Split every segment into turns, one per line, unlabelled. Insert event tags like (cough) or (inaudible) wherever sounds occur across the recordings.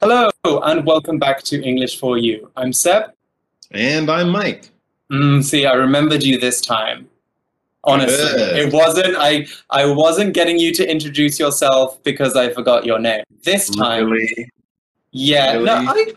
Hello, and welcome back to English for You. I'm Seb.
And I'm Mike.
Mm, see, I remembered you this time. Honestly,
Good.
it wasn't. I I wasn't getting you to introduce yourself because I forgot your name. This time,
Really?
yeah. No, I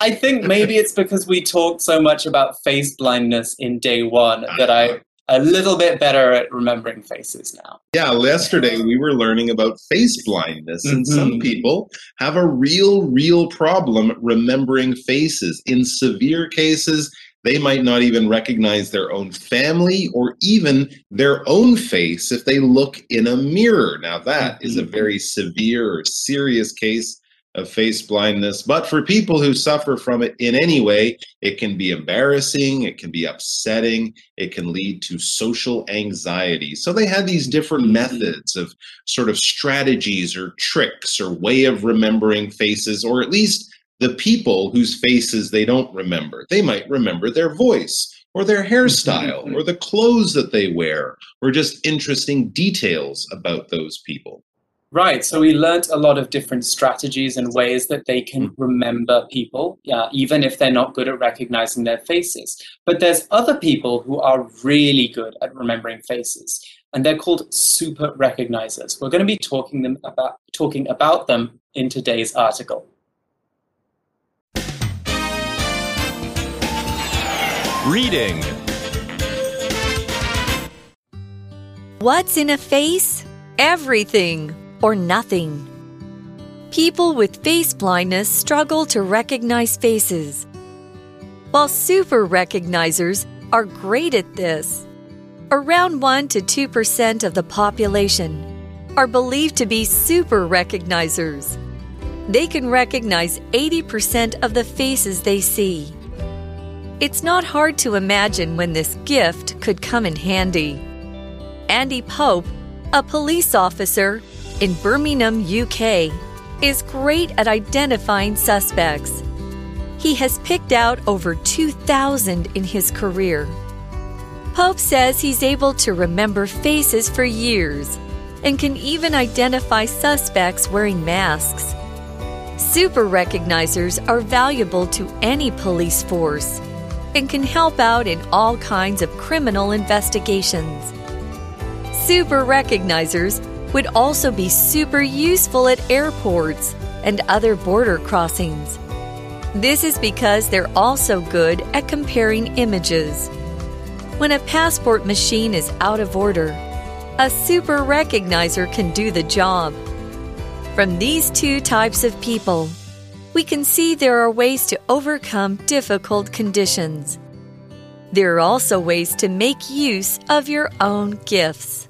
I think maybe it's because we talked so much about face blindness in day one that I a little bit better at remembering faces now.
Yeah, yesterday we were learning about face blindness, and some
Mhm.
people have a real, real problem remembering faces. In severe cases, they might not even recognize their own family or even their own face if they look in a mirror. Now, that is a
Mhm.
very severe or serious case of face blindness. But for people who suffer from it in any way, it can be embarrassing, it can be upsetting, it can lead to social anxiety. So they had these different
Mhm.
methods of sort of strategies or tricks or way of remembering faces, or at least the people whose faces they don't remember. They might remember their voice or their hairstyle
Mhm.
or the clothes that they wear or just interesting details about those people.
Right. So we learnt a lot of different strategies and ways that they can
Mm.
remember people, yeah, even if they're not good at recognizing their faces. But there's other people who are really good at remembering faces, and they're called super recognizers. We're going to be talking them about talking about them in today's article.
Reading.
What's in a face? Everything or nothing. People with face blindness struggle to recognize faces, while super recognizers are great at this. Around 1 to 2% of the population are believed to be super recognizers. They can recognize 80% of the faces they see. It's not hard to imagine when this gift could come in handy. Andy Pope, a police officer in Birmingham, UK, is great at identifying suspects. He has picked out over 2,000 in his career. Pope says he's able to remember faces for years and can even identify suspects wearing masks. Super recognizers are valuable to any police force and can help out in all kinds of criminal investigations. Super recognizers would also be super useful at airports and other border crossings. This is because they're also good at comparing images. When a passport machine is out of order, a super recognizer can do the job. From these two types of people, we can see there are ways to overcome difficult conditions. There are also ways to make use of your own gifts.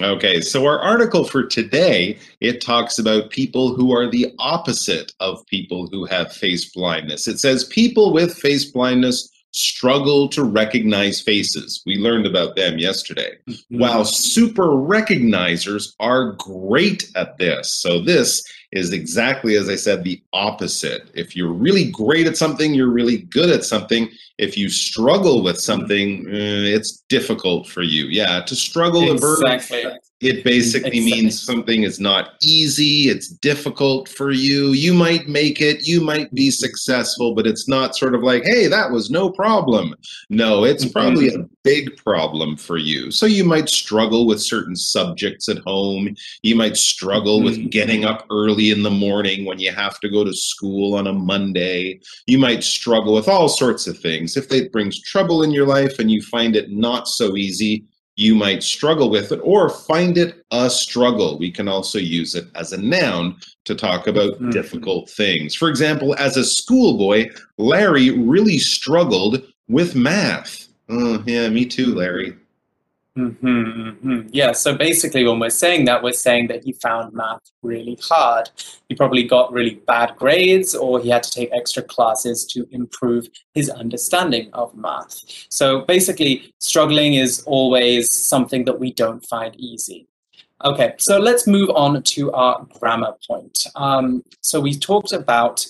Okay, so our article for today, it talks about people who are the opposite of people who have face blindness. It says people with face blindness struggle to recognize faces. We learned about them yesterday. While super recognizers are great at this. So this is exactly as I said the opposite. If you're really great at something, you're really good at something. If you struggle with something, eh, it's difficult for you. Yeah, to struggle
Exactly.
It basically means something is not easy, it's difficult for you. You might make it, you might be successful, but it's not sort of like, hey, that was no problem. No, it's probably a big problem for you. So you might struggle with certain subjects at home. You might struggle with
Mhm.
getting up early in the morning when you have to go to school on a Monday. You might struggle with all sorts of things. If it brings trouble in your life and you find it not so easy, you might struggle with it or find it a struggle. We can also use it as a noun to talk about
Mhm.
difficult things. For example, as a schoolboy, Larry really struggled with math. Oh, yeah, me too, Larry.
Hmm hmm Yeah, so basically, when we're saying that, we're saying that he found math really hard. He probably got really bad grades, or he had to take extra classes to improve his understanding of math. So basically, struggling is always something that we don't find easy. Okay, so let's move on to our grammar point. Um, so we talked about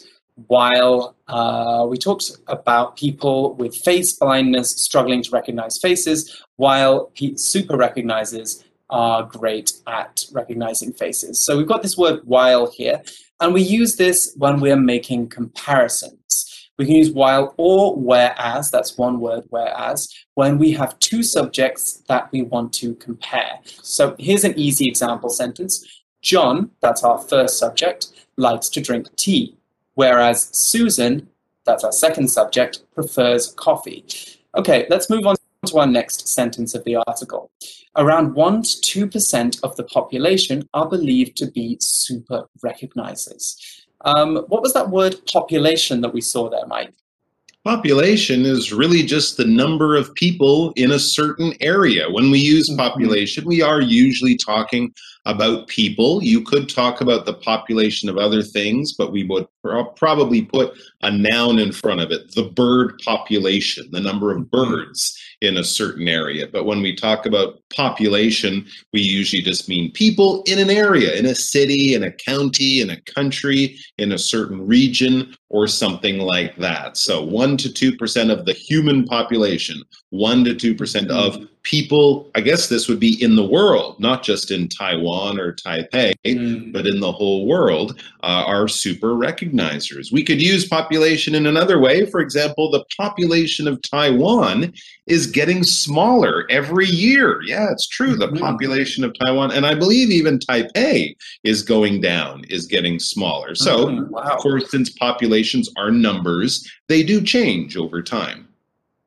while uh, we talked about people with face blindness struggling to recognize faces, while super recognizers are great at recognizing faces. So we've got this word while here, and we use this when we're making comparisons. We can use while or whereas, that's one word, whereas, when we have two subjects that we want to compare. So here's an easy example sentence. John, that's our first subject, likes to drink tea, whereas Susan, that's our second subject, prefers coffee. Okay, let's move on to our next sentence of the article. Around 1 to 2% of the population are believed to be super recognizers. Um, what was that word population that we saw there, Mike?
Population is really just the number of people in a certain area. When we use
Mhm.
population, we are usually talking about people. You could talk about the population of other things, but we would pro- probably put a noun in front of it the bird population, the number of birds in a certain area. But when we talk about population, we usually just mean people in an area, in a city, in a county, in a country, in a certain region, or something like that. So 1 to 2% of the human population, 1 to 2% of mm. People, I guess this would be in the world, not just in Taiwan or Taipei,
Mm,
but in the whole world, uh, are super recognizers. We could use population in another way. For example, the population of Taiwan is getting smaller every year. Yeah, it's true. The
Mhm.
population of Taiwan, and I believe even Taipei is going down, is getting smaller. So,
wow.
of course, since populations are numbers, they do change over time.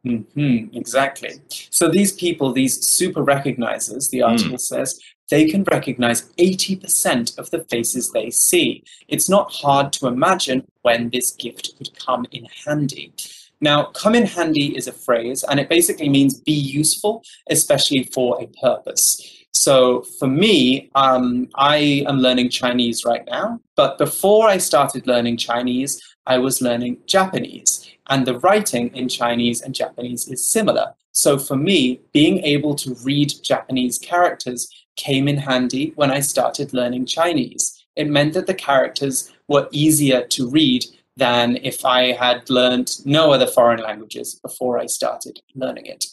Hmm exactly. So these people, these super recognizers, the article says, they can recognize 80% of the faces they see. It's not hard to imagine when this gift could come in handy. Now, come in handy is a phrase, and it basically means be useful, especially for a purpose. So for me, um, I am learning Chinese right now, but before I started learning Chinese, I was learning Japanese and the writing in Chinese and Japanese is similar. So for me, being able to read Japanese characters came in handy when I started learning Chinese. It meant that the characters were easier to read than if I had learned no other foreign languages before I started learning it.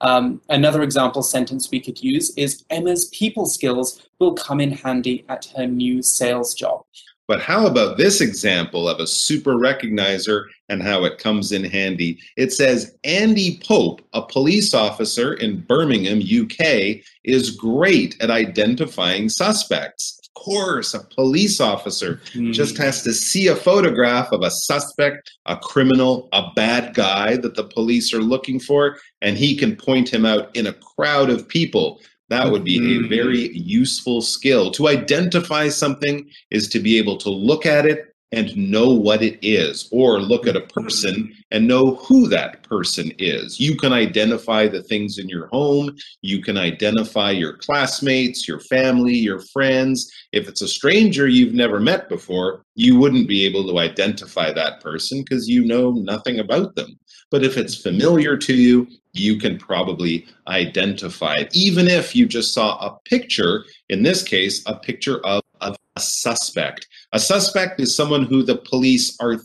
Um, another example sentence we could use is Emma's people skills will come in handy at her new sales job.
But how about this example of a super recognizer and how it comes in handy? It says Andy Pope, a police officer in Birmingham, UK, is great at identifying suspects. Of course, a police officer just hmm. has to see a photograph of a suspect, a criminal, a bad guy that the police are looking for, and he can point him out in a crowd of people. That would be a
Mhm.
very useful skill. To identify something is to be able to look at it and know what it is, or look at a person and know who that person is. You can identify the things in your home, you can identify your classmates, your family, your friends. If it's a stranger you've never met before, you wouldn't be able to identify that person because you know nothing about them. But if it's familiar to you, you can probably identify it, even if you just saw a picture, in this case, a picture of, of a suspect. A suspect is someone who the police are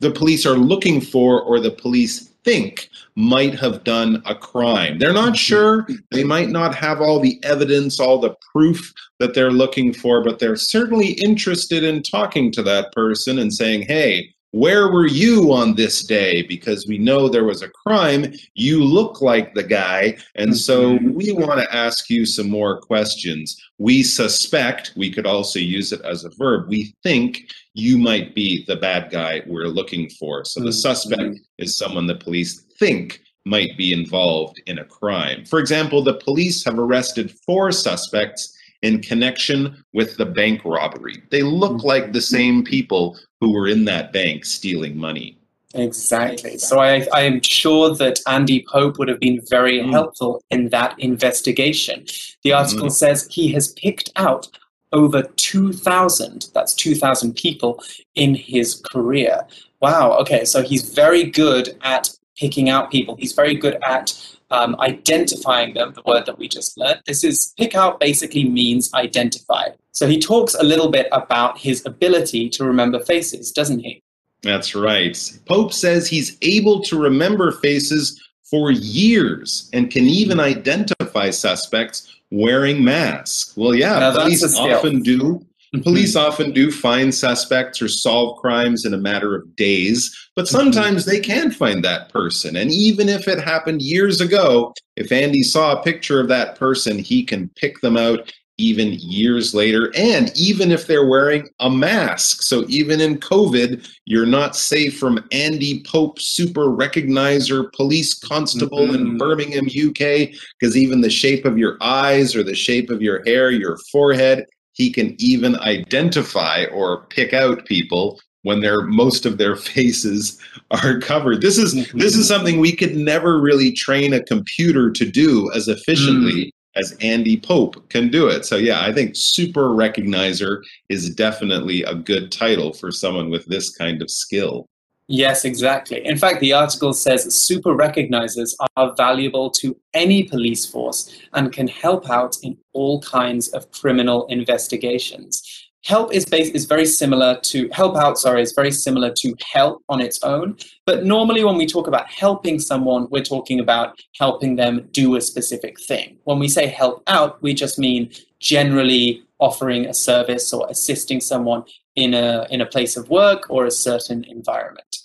the police are looking for or the police think might have done a crime. They're not sure, they might not have all the evidence, all the proof that they're looking for, but they're certainly interested in talking to that person and saying, "Hey, where were you on this day? Because we know there was a crime. You look like the guy. And so
Mhm.
we want to ask you some more questions. We suspect, we could also use it as a verb, we think you might be the bad guy we're looking for. So the
Mhm.
suspect is someone the police think might be involved in a crime. For example, the police have arrested four suspects in connection with the bank robbery. They look like the same people who were in that bank stealing money.
Exactly. So I, I am sure that Andy Pope would have been very
Mm.
helpful in that investigation. The article says he has picked out over 2,000, that's 2,000 people in his career. Wow. Okay. So he's very good at picking out people. He's very good at um, identifying them, the word that we just learned. This is pick out basically means identify. So he talks a little bit about his ability to remember faces, doesn't he?
That's right. Pope says he's able to remember faces for years and can even identify suspects wearing masks. Well, yeah,
Now that's a
police often do. Police often do find suspects or solve crimes in a matter of days, but
Mm-hmm.
sometimes they can find that person. And even if it happened years ago, if Andy saw a picture of that person, he can pick them out even years later. And even if they're wearing a mask. So even in COVID, you're not safe from Andy Pope, super recognizer police constable in
Mhm.
Birmingham, UK, because even the shape of your eyes or the shape of your hair, your forehead, he can even identify or pick out people when their most of their (laughs) faces are covered. This is mm-hmm. this is something we could never really train a computer to do as efficiently mm. as Andy Pope can do it. So yeah, I think super recognizer is definitely a good title for someone with this kind of skill.
Yes, exactly. In fact, the article says super recognizers are valuable to any police force and can help out in all kinds of criminal investigations. Help is bas- is very similar to help out. Sorry, is very similar to help on its own. But normally, when we talk about helping someone, we're talking about helping them do a specific thing. When we say help out, we just mean generally offering a service or assisting someone in a in a place of work or a certain environment.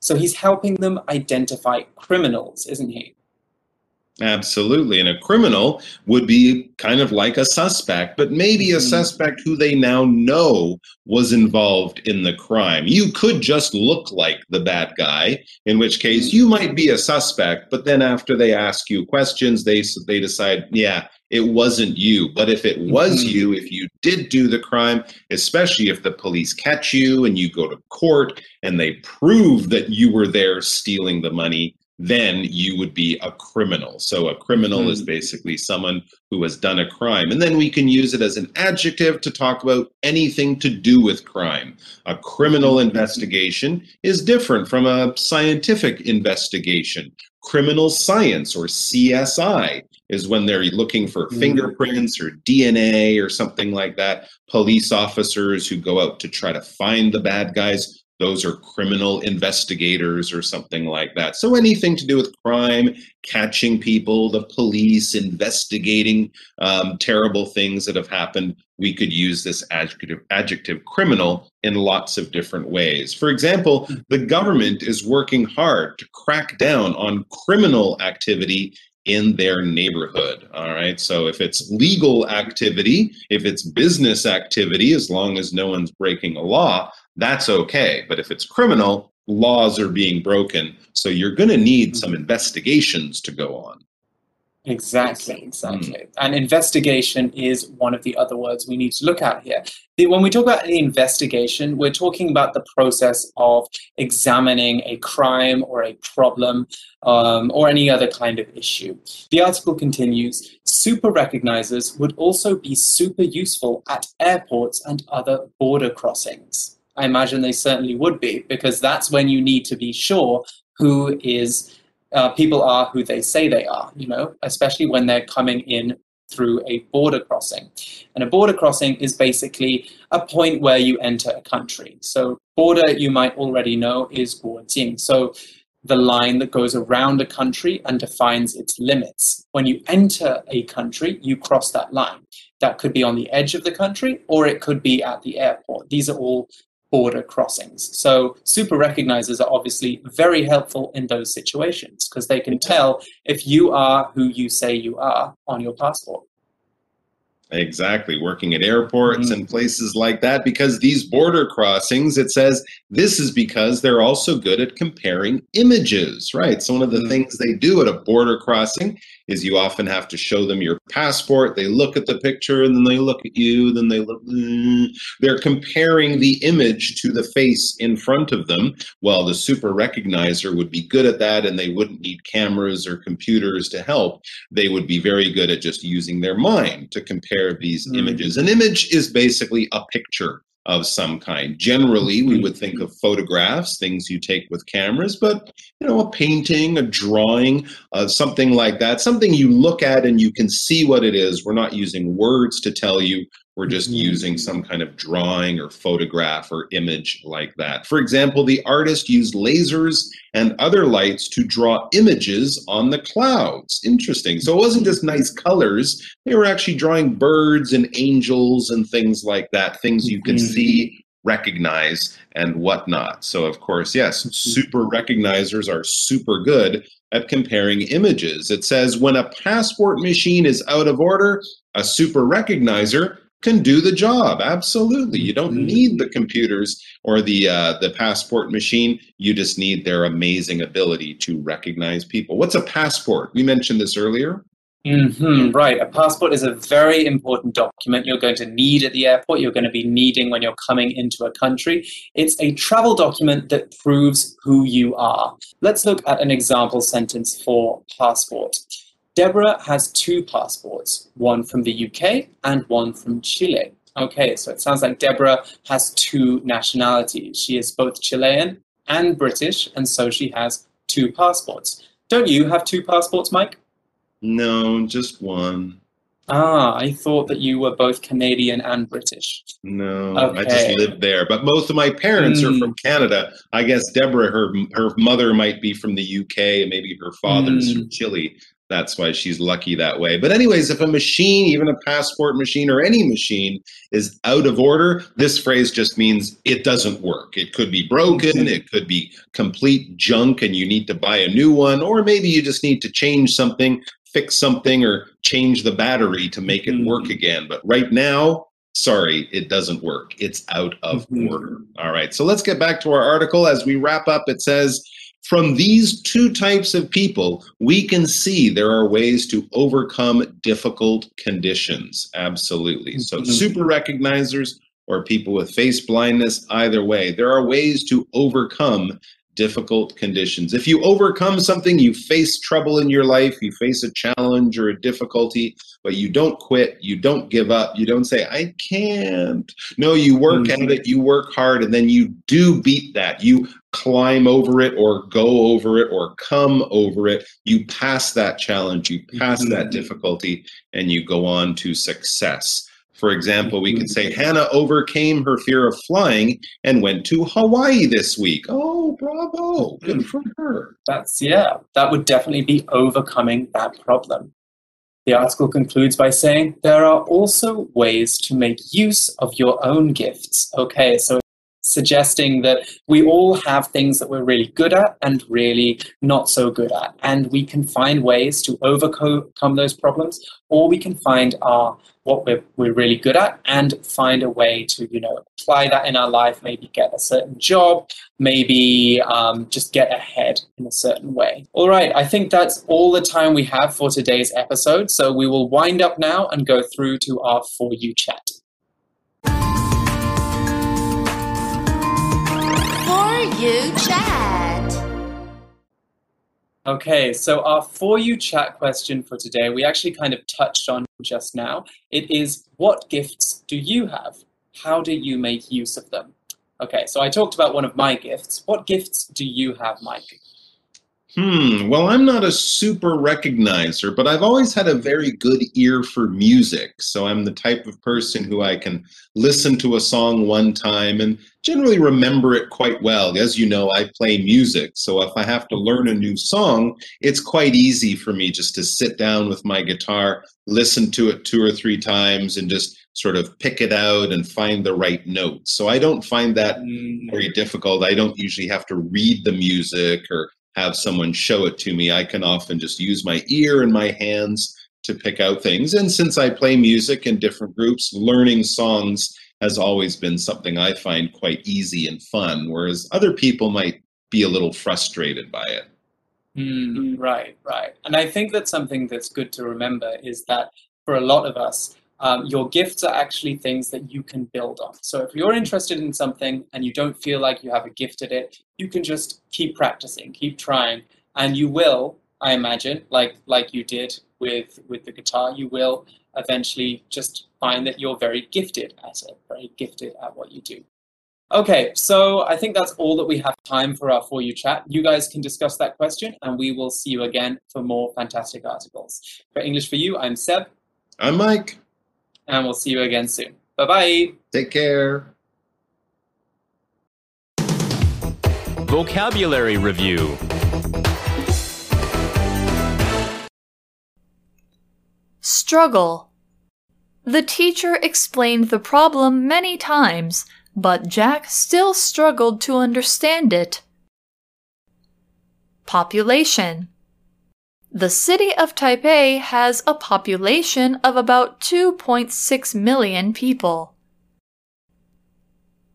So he's helping them identify criminals, isn't he?
Absolutely. And a criminal would be kind of like a suspect, but maybe a
Mhm.
suspect who they now know was involved in the crime. You could just look like the bad guy, in which case you might be a suspect, but then after they ask you questions, they they decide, yeah, it wasn't you. But if it was
Mhm.
you, if you did do the crime, especially if the police catch you and you go to court and they prove that you were there stealing the money, then you would be a criminal. So a criminal is basically someone who has done a crime. And then we can use it as an adjective to talk about anything to do with crime. A criminal investigation is different from a scientific investigation. Criminal science or CSI is when they're looking for
Mhm.
fingerprints or DNA or something like that. Police officers who go out to try to find the bad guys those are criminal investigators or something like that. So anything to do with crime, catching people, the police, investigating um, terrible things that have happened, we could use this adjective, adjective criminal in lots of different ways. For example, the government is working hard to crack down on criminal activity in their neighborhood. All right. So if it's legal activity, if it's business activity, as long as no one's breaking a law, that's okay. But if it's criminal, laws are being broken. So you're going to need some investigations to go on.
Exactly, exactly. And investigation is one of the other words we need to look at here. When we talk about the investigation, we're talking about the process of examining a crime or a problem um, or any other kind of issue. The article continues Super recognizers would also be super useful at airports and other border crossings. I imagine they certainly would be because that's when you need to be sure who is uh, people are who they say they are, you know, especially when they're coming in through a border crossing. And a border crossing is basically a point where you enter a country. So border, you might already know, is 国境. So the line that goes around a country and defines its limits. When you enter a country, you cross that line. That could be on the edge of the country or it could be at the airport. These are all border crossings. So super recognizers are obviously very helpful in those situations because they can tell if you are who you say you are on your passport.
Exactly, working at airports
Mhm.
and places like that because these border crossings, it says this is because they're also good at comparing images, right? So, one of the
Mhm.
things they do at a border crossing is you often have to show them your passport. They look at the picture and then they look at you, then they look. mm. They're comparing the image to the face in front of them. Well, the super recognizer would be good at that and they wouldn't need cameras or computers to help they would be very good at just using their mind to compare these
Mm.
images. An image is basically a picture of some kind. Generally, we
Mhm.
would think of photographs, things you take with cameras, but you know, a painting, a drawing, uh, something like that, something you look at and you can see what it is. We're not using words to tell you. We're just
Mhm.
using some kind of drawing or photograph or image like that. For example, the artist used lasers and other lights to draw images on the clouds. Interesting. So it wasn't just nice colors, they were actually drawing birds and angels and things like that, things you could
Mhm.
see, recognize, and whatnot. So, of course, yes, super recognizers are super good at comparing images. It says when a passport machine is out of order, a super recognizer can do the job. Absolutely. You don't
Mhm.
need the computers or the uh, the passport machine. You just need their amazing ability to recognize people. What's a passport? We mentioned this earlier.
hmm right. A passport is a very important document you're going to need at the airport. You're going to be needing when you're coming into a country. It's a travel document that proves who you are. Let's look at an example sentence for passport. Deborah has two passports, one from the UK and one from Chile. Okay, so it sounds like Deborah has two nationalities. She is both Chilean and British, and so she has two passports. Don't you have two passports, Mike?
No, just one.
Ah, I thought that you were both Canadian and British.
No, I just
Okay.
lived there. But both of my parents are
Mm.
from Canada. I guess Deborah, her her mother might be from the UK, and maybe her father's
Mm.
from Chile. That's why she's lucky that way. But anyways, if a machine, even a passport machine or any machine, is out of order, this phrase just means it doesn't work. It could be broken, it could be complete junk, and you need to buy a new one, or maybe you just need to change something, fix something, or change the battery to make it work
Mhm.
again. But right now, sorry, it doesn't work. It's out of
Mhm.
order. All right, so let's get back to our article. As we wrap up, it says, from these two types of people, we can see there are ways to overcome difficult conditions. Absolutely. So,
Mhm.
super recognizers or people with face blindness, either way, there are ways to overcome difficult conditions. If you overcome something, you face trouble in your life, you face a challenge or a difficulty, but you don't quit, you don't give up, you don't say, I can't. No, you work
Mhm.
at it, you work hard, and then you do beat that. You climb over it or go over it or come over it. You pass that challenge, you pass that
Mhm.
difficulty, and you go on to success. For example, we could
Mhm.
say Hannah overcame her fear of flying and went to Hawaii this week. Oh, bravo. Good for her.
That's, yeah, that would definitely be overcoming that problem. The article concludes by saying there are also ways to make use of your own gifts. Okay, so suggesting that we all have things that we're really good at and really not so good at. And we can find ways to overcome those problems, or we can find our what we're, we're really good at and find a way to, you know, apply that in our life, maybe get a certain job, maybe um, just get ahead in a certain way. All right, I think that's all the time we have for today's episode. So we will wind up now and go through to our For You chat.
For You Chat.
Okay, so our For You chat question for today, we actually kind of touched on just now. It is what gifts do you have? How do you make use of them? Okay, so I talked about one of my gifts. What gifts do you have, Mike?
Hmm. Well, I'm not a super recognizer, but I've always had a very good ear for music. So I'm the type of person who I can listen to a song one time and generally remember it quite well. As you know, I play music. So if I have to learn a new song, it's quite easy for me just to sit down with my guitar, listen to it two or three times, and just sort of pick it out and find the right notes. So I don't find that
Mm,
very difficult. I don't usually have to read the music or have someone show it to me. I can often just use my ear and my hands to pick out things. And since I play music in different groups, learning songs has always been something I find quite easy and fun, whereas other people might be a little frustrated by it.
Mm, right, right. And I think that something that's good to remember is that for a lot of us, um, your gifts are actually things that you can build on. So if you're interested in something and you don't feel like you have a gift at it, you can just keep practicing, keep trying, and you will, I imagine, like like you did with with the guitar, you will eventually just find that you're very gifted at it, very gifted at what you do. Okay, so I think that's all that we have time for our For You chat. You guys can discuss that question, and we will see you again for more fantastic articles. For English for You, I'm Seb,
I'm Mike.
And we'll see you again soon. Bye bye.
Take care.
Vocabulary Review
Struggle. The teacher explained the problem many times, but Jack still struggled to understand it. Population. The city of Taipei has a population of about 2.6 million people.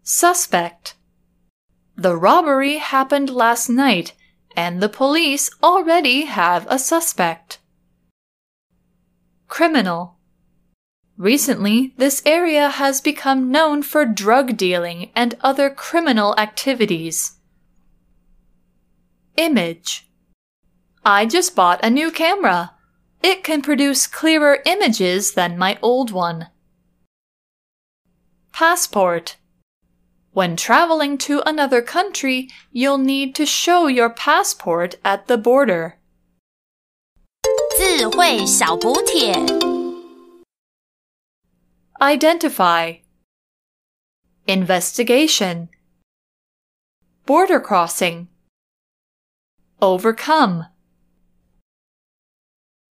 Suspect. The robbery happened last night, and the police already have a suspect. Criminal. Recently, this area has become known for drug dealing and other criminal activities. Image. I just bought a new camera. It can produce clearer images than my old one. Passport. When traveling to another country, you'll need to show your passport at the border.
智慧小补帖。
Identify. Investigation. Border crossing. Overcome.